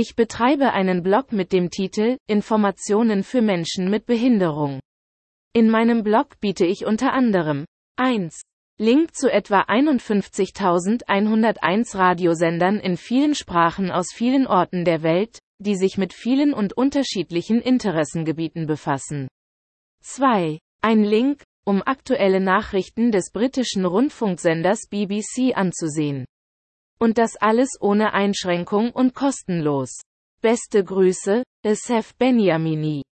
Ich betreibe einen Blog mit dem Titel Informationen für Menschen mit Behinderung. In meinem Blog biete ich unter anderem 1. Link zu etwa 51.101 Radiosendern in vielen Sprachen aus vielen Orten der Welt, die sich mit vielen und unterschiedlichen Interessengebieten befassen. 2. Ein Link, um aktuelle Nachrichten des britischen Rundfunksenders BBC anzusehen. Und das alles ohne Einschränkung und kostenlos. Beste Grüße, Esef Benjamini.